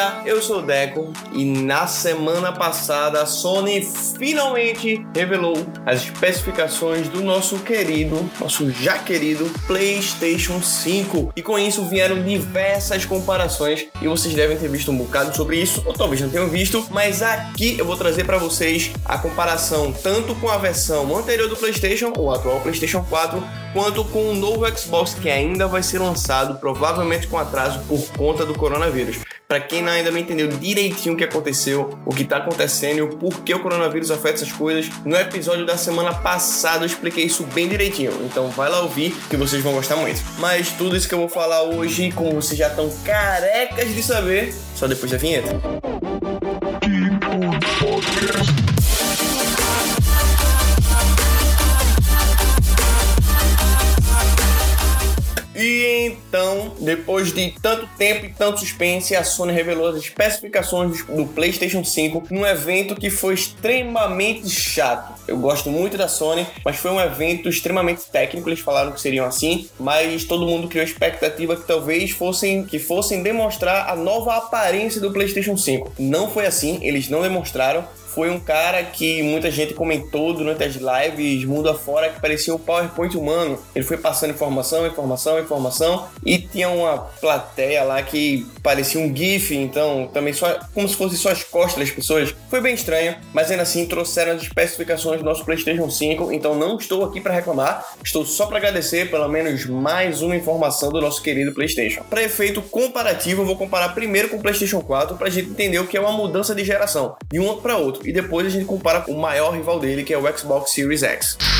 galera, eu sou o Deco e na semana passada a Sony finalmente revelou as especificações do nosso querido, nosso já querido PlayStation 5 e com isso vieram diversas comparações e vocês devem ter visto um bocado sobre isso ou talvez não tenham visto, mas aqui eu vou trazer para vocês a comparação tanto com a versão anterior do PlayStation, o atual PlayStation 4, quanto com o novo Xbox que ainda vai ser lançado, provavelmente com atraso por conta do coronavírus. Para quem ainda não entendeu direitinho o que aconteceu, o que está acontecendo e o porquê o coronavírus afeta essas coisas, no episódio da semana passada eu expliquei isso bem direitinho. Então vai lá ouvir que vocês vão gostar muito. Mas tudo isso que eu vou falar hoje, como vocês já estão carecas de saber, só depois da vinheta. Então, depois de tanto tempo e tanto suspense, a Sony revelou as especificações do PlayStation 5 num evento que foi extremamente chato. Eu gosto muito da Sony, mas foi um evento extremamente técnico, eles falaram que seriam assim, mas todo mundo criou expectativa que talvez fossem que fossem demonstrar a nova aparência do PlayStation 5. Não foi assim, eles não demonstraram, foi um cara que muita gente comentou durante as lives mundo afora que parecia um PowerPoint humano. Ele foi passando informação, informação, informação e tinha uma plateia lá que parecia um GIF, então também só como se fosse só as costas das pessoas. Foi bem estranho, mas ainda assim trouxeram as especificações do nosso PlayStation 5, então não estou aqui para reclamar, estou só para agradecer pelo menos mais uma informação do nosso querido PlayStation. Para efeito comparativo, eu vou comparar primeiro com o PlayStation 4 para a gente entender o que é uma mudança de geração de um para outro e depois a gente compara com o maior rival dele, que é o Xbox Series X.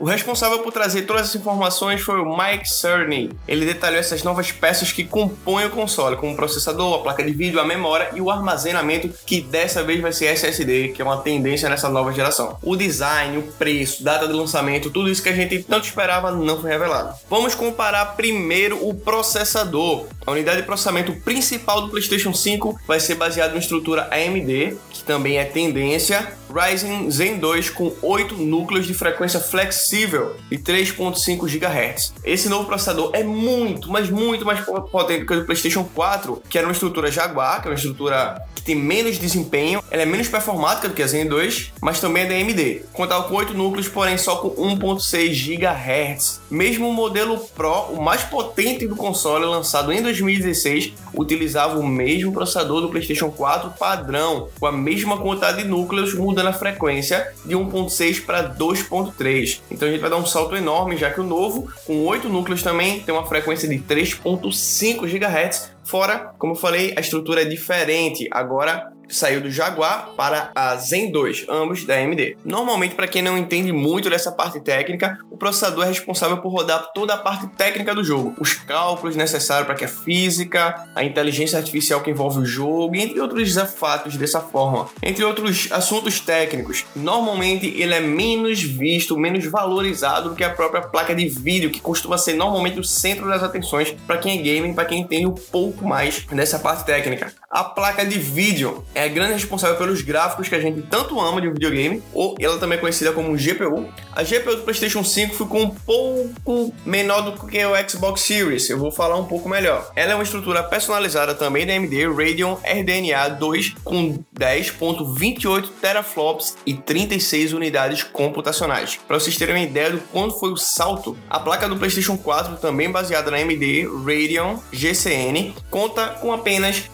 O responsável por trazer todas essas informações foi o Mike Cerny. Ele detalhou essas novas peças que compõem o console, como o processador, a placa de vídeo, a memória e o armazenamento, que dessa vez vai ser SSD, que é uma tendência nessa nova geração. O design, o preço, data de lançamento, tudo isso que a gente tanto esperava não foi revelado. Vamos comparar primeiro o processador. A unidade de processamento principal do PlayStation 5 vai ser baseada na estrutura AMD, que também é tendência, Ryzen Zen 2 com 8 núcleos de frequência flexível e 3.5 GHz. Esse novo processador é muito, mas muito mais potente que o PlayStation 4, que era uma estrutura Jaguar, que é uma estrutura que tem menos desempenho, ela é menos performática do que a Zen 2, mas também é da AMD. Contava com 8 núcleos, porém só com 1.6 GHz. Mesmo o modelo Pro, o mais potente do console, lançado em 2016, utilizava o mesmo processador do PlayStation 4 padrão, com a mesma quantidade de núcleos, mudando a frequência de 1.6 para 2.3. Então a gente vai dar um salto enorme, já que o novo, com 8 núcleos também, tem uma frequência de 3.5 GHz, Fora, como eu falei, a estrutura é diferente. Agora saiu do Jaguar para a Zen 2, ambos da AMD. Normalmente, para quem não entende muito dessa parte técnica, o processador é responsável por rodar toda a parte técnica do jogo, os cálculos necessários para que a física, a inteligência artificial que envolve o jogo, entre outros fatos dessa forma. Entre outros assuntos técnicos, normalmente ele é menos visto, menos valorizado do que a própria placa de vídeo, que costuma ser normalmente o centro das atenções para quem é gaming, para quem entende um pouco mais dessa parte técnica. A placa de vídeo é a grande responsável pelos gráficos que a gente tanto ama de um videogame, ou ela também é conhecida como GPU. A GPU do PlayStation 5 ficou um pouco menor do que o Xbox Series, eu vou falar um pouco melhor. Ela é uma estrutura personalizada também da AMD Radeon RDNA 2 com 10.28 teraflops e 36 unidades computacionais. Para vocês terem uma ideia do quanto foi o salto, a placa do PlayStation 4, também baseada na AMD Radeon GCN, conta com apenas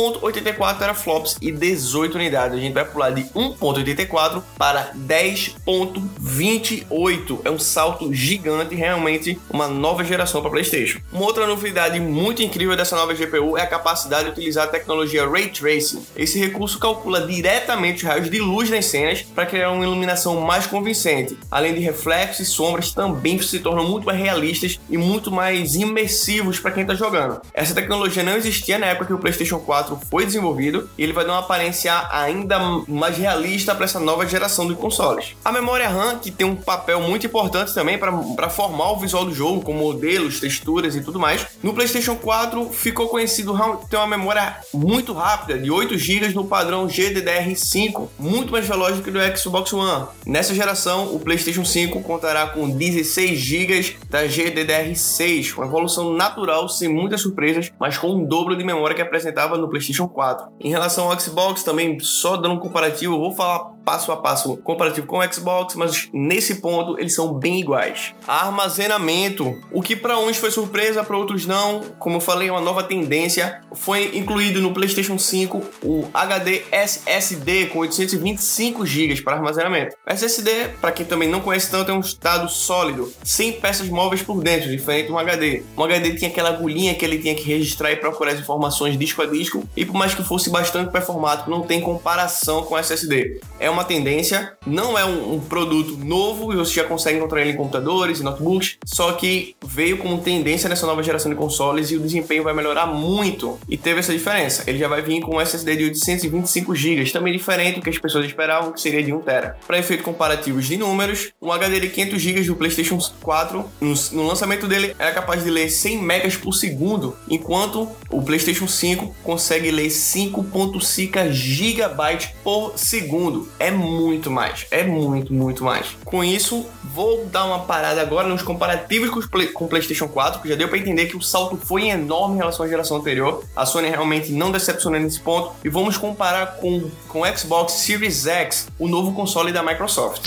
1.84 teraflops e 18 unidades. A gente vai pular de 1.84 para 10.28. É um salto gigante, realmente uma nova geração para PlayStation. Uma outra novidade muito incrível dessa nova GPU é a capacidade de utilizar a tecnologia Ray Tracing. Esse recurso calcula diretamente os raios de luz nas cenas para criar uma iluminação mais convincente. Além de reflexos e sombras, também se tornam muito mais realistas e muito mais imersivos para quem está jogando. Essa tecnologia não existia na época que o PlayStation 4 4 foi desenvolvido e ele vai dar uma aparência ainda mais realista para essa nova geração de consoles. A memória RAM, que tem um papel muito importante também para formar o visual do jogo, com modelos, texturas e tudo mais, no PlayStation 4 ficou conhecido ter uma memória muito rápida, de 8 GB no padrão GDDR5, muito mais veloz do que do Xbox One. Nessa geração, o PlayStation 5 contará com 16 GB da GDDR6, uma evolução natural sem muitas surpresas, mas com um dobro de memória que apresentava no PlayStation 4. Em relação ao Xbox, também só dando um comparativo, eu vou falar passo a passo comparativo com o Xbox, mas nesse ponto eles são bem iguais. Armazenamento, o que para uns foi surpresa, para outros não, como eu falei, é uma nova tendência, foi incluído no PlayStation 5 o HD SSD com 825 GB para armazenamento. SSD, para quem também não conhece tanto, é um estado sólido, sem peças móveis por dentro, diferente de um HD. Um HD tinha aquela agulhinha que ele tinha que registrar e procurar as informações disco a disco, e por mais que fosse bastante performático, não tem comparação com SSD. É uma tendência, não é um, um produto novo e você já consegue encontrar ele em computadores e notebooks, só que veio como tendência nessa nova geração de consoles e o desempenho vai melhorar muito. E teve essa diferença. Ele já vai vir com um SSD de 825 GB, também diferente do que as pessoas esperavam, que seria de 1 TB. Para efeitos comparativos de números, um HD de 500 GB do PlayStation 4, no, no lançamento dele, era capaz de ler 100 megas por segundo, enquanto o PlayStation 5 consegue ler 5.5 GB por segundo é muito mais. É muito, muito mais. Com isso, vou dar uma parada agora nos comparativos com, Play, com o PlayStation 4, que já deu para entender que o salto foi enorme em relação à geração anterior. A Sony realmente não decepcionou nesse ponto. E vamos comparar com, com o Xbox Series X, o novo console da Microsoft.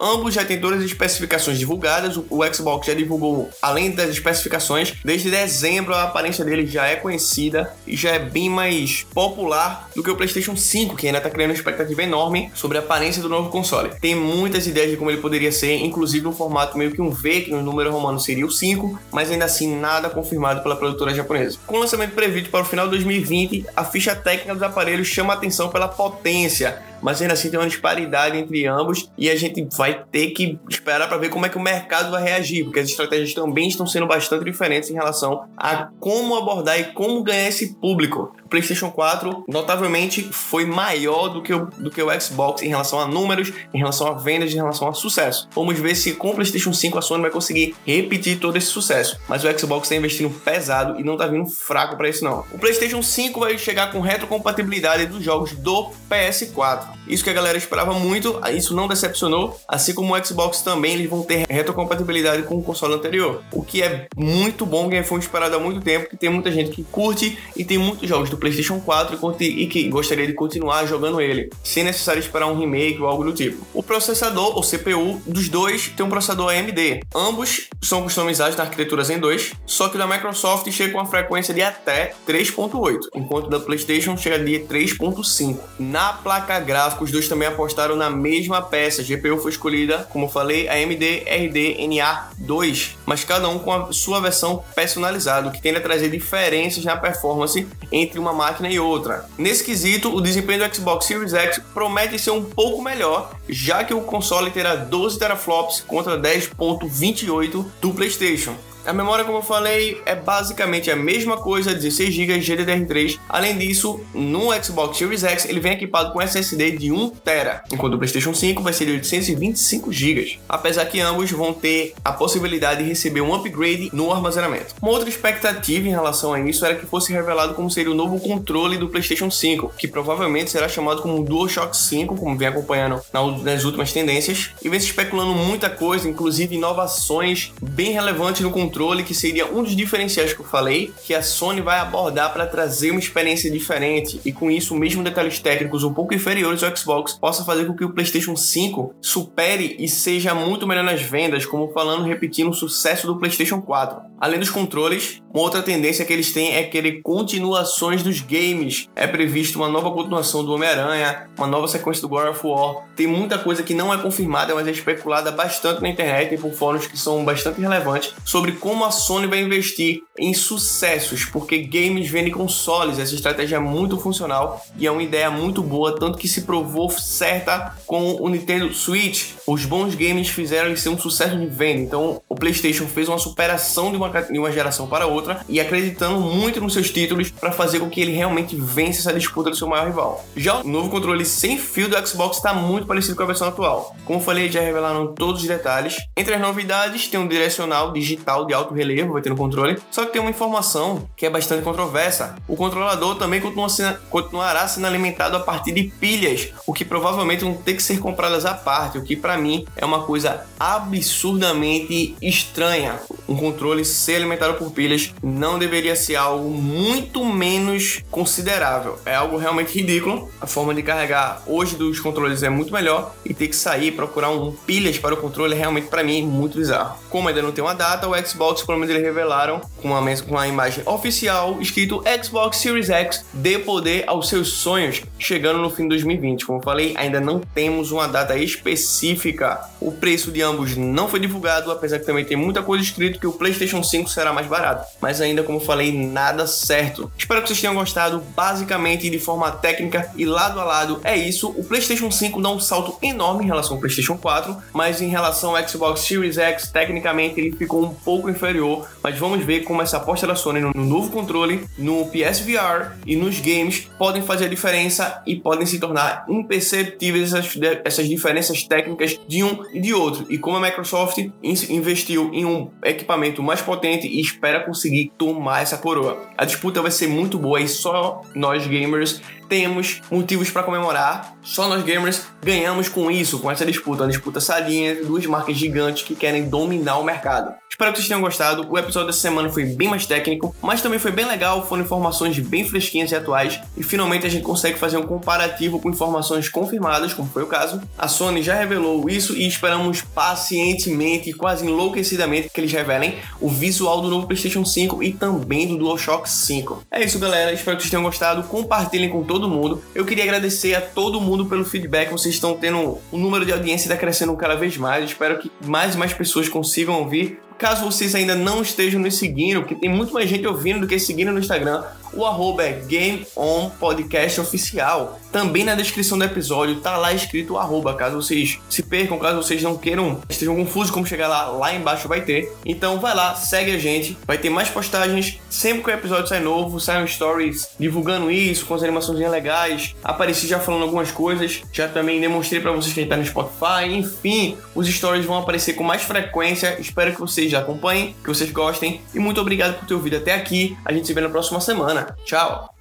Ambos já têm todas as especificações divulgadas. O Xbox já divulgou, além das especificações, desde dezembro a aparência dele já é conhecida e já é bem mais popular do que o PlayStation 5, que ainda está criando uma expectativa enorme sobre a aparência do novo console. Tem muitas ideias de como ele poderia ser, inclusive no formato meio que um V, que no número romano seria o 5, mas ainda assim nada confirmado pela produtora japonesa. Com o lançamento previsto para o final de 2020, a ficha técnica dos aparelhos chama atenção pela potência mas ainda assim tem uma disparidade entre ambos e a gente vai ter que esperar para ver como é que o mercado vai reagir, porque as estratégias também estão sendo bastante diferentes em relação a como abordar e como ganhar esse público. PlayStation 4 notavelmente foi maior do que, o, do que o Xbox em relação a números, em relação a vendas, em relação a sucesso. Vamos ver se com o PlayStation 5 a Sony vai conseguir repetir todo esse sucesso. Mas o Xbox está investindo pesado e não está vindo fraco para isso não. O PlayStation 5 vai chegar com retrocompatibilidade dos jogos do PS4. Isso que a galera esperava muito, isso não decepcionou, assim como o Xbox também, eles vão ter retrocompatibilidade com o console anterior, o que é muito bom, que foi esperado há muito tempo, que tem muita gente que curte e tem muitos jogos do PlayStation 4 e que gostaria de continuar jogando ele, sem necessário esperar um remake ou algo do tipo. O processador, ou CPU, dos dois tem um processador AMD. Ambos são customizados na arquitetura Zen 2, só que da Microsoft chega com uma frequência de até 3.8, enquanto da PlayStation chega de 3.5. Na placa gráfica os dois também apostaram na mesma peça. A GPU foi escolhida, como falei, AMD RDNA2, mas cada um com a sua versão personalizada, que tende a trazer diferenças na performance entre uma máquina e outra. Nesse quesito, o desempenho do Xbox Series X promete ser um pouco melhor, já que o console terá 12 teraflops contra 10.28 do PlayStation. A memória, como eu falei, é basicamente a mesma coisa, 16 GB GDDR3. Além disso, no Xbox Series X ele vem equipado com SSD de 1 TB, enquanto o PlayStation 5 vai ser de 825 GB. Apesar que ambos vão ter a possibilidade de receber um upgrade no armazenamento. Uma outra expectativa em relação a isso era que fosse revelado como seria o novo controle do PlayStation 5, que provavelmente será chamado como DualShock 5, como vem acompanhando nas últimas tendências, e vem se especulando muita coisa, inclusive inovações bem relevantes no controle controle, que seria um dos diferenciais que eu falei, que a Sony vai abordar para trazer uma experiência diferente e com isso, mesmo detalhes técnicos um pouco inferiores ao Xbox, possa fazer com que o PlayStation 5 supere e seja muito melhor nas vendas, como falando, repetindo o sucesso do PlayStation 4. Além dos controles, uma outra tendência que eles têm é querer continuações dos games. É previsto uma nova continuação do Homem-Aranha, uma nova sequência do God of War. Tem muita coisa que não é confirmada, mas é especulada bastante na internet e por fóruns que são bastante relevantes sobre como a Sony vai investir em sucessos, porque games vendem consoles, essa estratégia é muito funcional e é uma ideia muito boa, tanto que se provou certa com o Nintendo Switch. Os bons games fizeram ele ser um sucesso de venda, então o PlayStation fez uma superação de uma, de uma geração para outra e acreditando muito nos seus títulos para fazer com que ele realmente vença essa disputa do seu maior rival. Já o novo controle sem fio do Xbox está muito parecido com a versão atual. Como falei, já revelaram todos os detalhes. Entre as novidades, tem um direcional digital de alto relevo, vai ter no controle, só que tem uma informação que é bastante controversa. O controlador também continua continuará sendo alimentado a partir de pilhas, o que provavelmente vão ter que ser compradas à parte, o que para mim é uma coisa absurdamente estranha. Um controle ser alimentado por pilhas não deveria ser algo muito menos considerável. É algo realmente ridículo. A forma de carregar hoje dos controles é muito melhor e ter que sair procurar um pilhas para o controle é realmente para mim muito bizarro. Como ainda não tem uma data, o Xbox pelo menos eles revelaram com uma, com imagem oficial escrito Xbox Series X dê poder aos seus sonhos, chegando no fim de 2020. Como falei, ainda não temos uma data específica. O preço de ambos não foi divulgado, apesar que também tem muita coisa escrito que o PlayStation 5 será mais barato. Mas ainda, como falei, nada certo. Espero que vocês tenham gostado. Basicamente, de forma técnica e lado a lado, é isso. O PlayStation 5 dá um salto enorme em relação ao PlayStation 4, mas em relação ao Xbox Series X, tecnicamente ele ficou um pouco inferior. Mas vamos ver como essa aposta da Sony no novo controle, no PSVR e nos games podem fazer a diferença e podem se tornar imperceptíveis essas, essas diferenças técnicas de um e de outro. E como a Microsoft investiu em um equipamento mais potente e espera conseguir tomar essa coroa. A disputa vai ser muito boa e só nós gamers temos motivos para comemorar. Só nós gamers ganhamos com isso, com essa disputa. Uma disputa entre duas marcas gigantes que querem dominar o mercado. Espero que vocês tenham gostado. O episódio dessa semana foi bem mais técnico, mas também foi bem legal. Foram informações bem fresquinhas e atuais. E finalmente a gente consegue fazer um comparativo com informações confirmadas, como foi o caso. A Sony já revelou isso e esperamos pacientemente, quase enlouquecidamente, que eles revelem o visual do novo PlayStation 5 e também do DualShock 5. É isso, galera. Espero que vocês tenham gostado. Compartilhem com todo mundo. Eu queria agradecer a todo mundo pelo feedback. Vocês estão tendo o número de audiência está crescendo cada vez mais. Espero que mais e mais pessoas consigam ouvir Caso vocês ainda não estejam nos seguindo, porque tem muito mais gente ouvindo do que seguindo no Instagram, o arroba é Game On Podcast Oficial. Também na descrição do episódio tá lá escrito o arroba, caso vocês se percam, caso vocês não queiram, estejam confusos como chegar lá, lá embaixo vai ter. Então vai lá, segue a gente, vai ter mais postagens, sempre que o episódio sai novo, saem stories divulgando isso, com as animações legais. Apareci já falando algumas coisas, já também demonstrei para vocês quem tá no Spotify, enfim, os stories vão aparecer com mais frequência. Espero que vocês já acompanhem, que vocês gostem e muito obrigado por ter ouvido até aqui. A gente se vê na próxima semana. Tchau!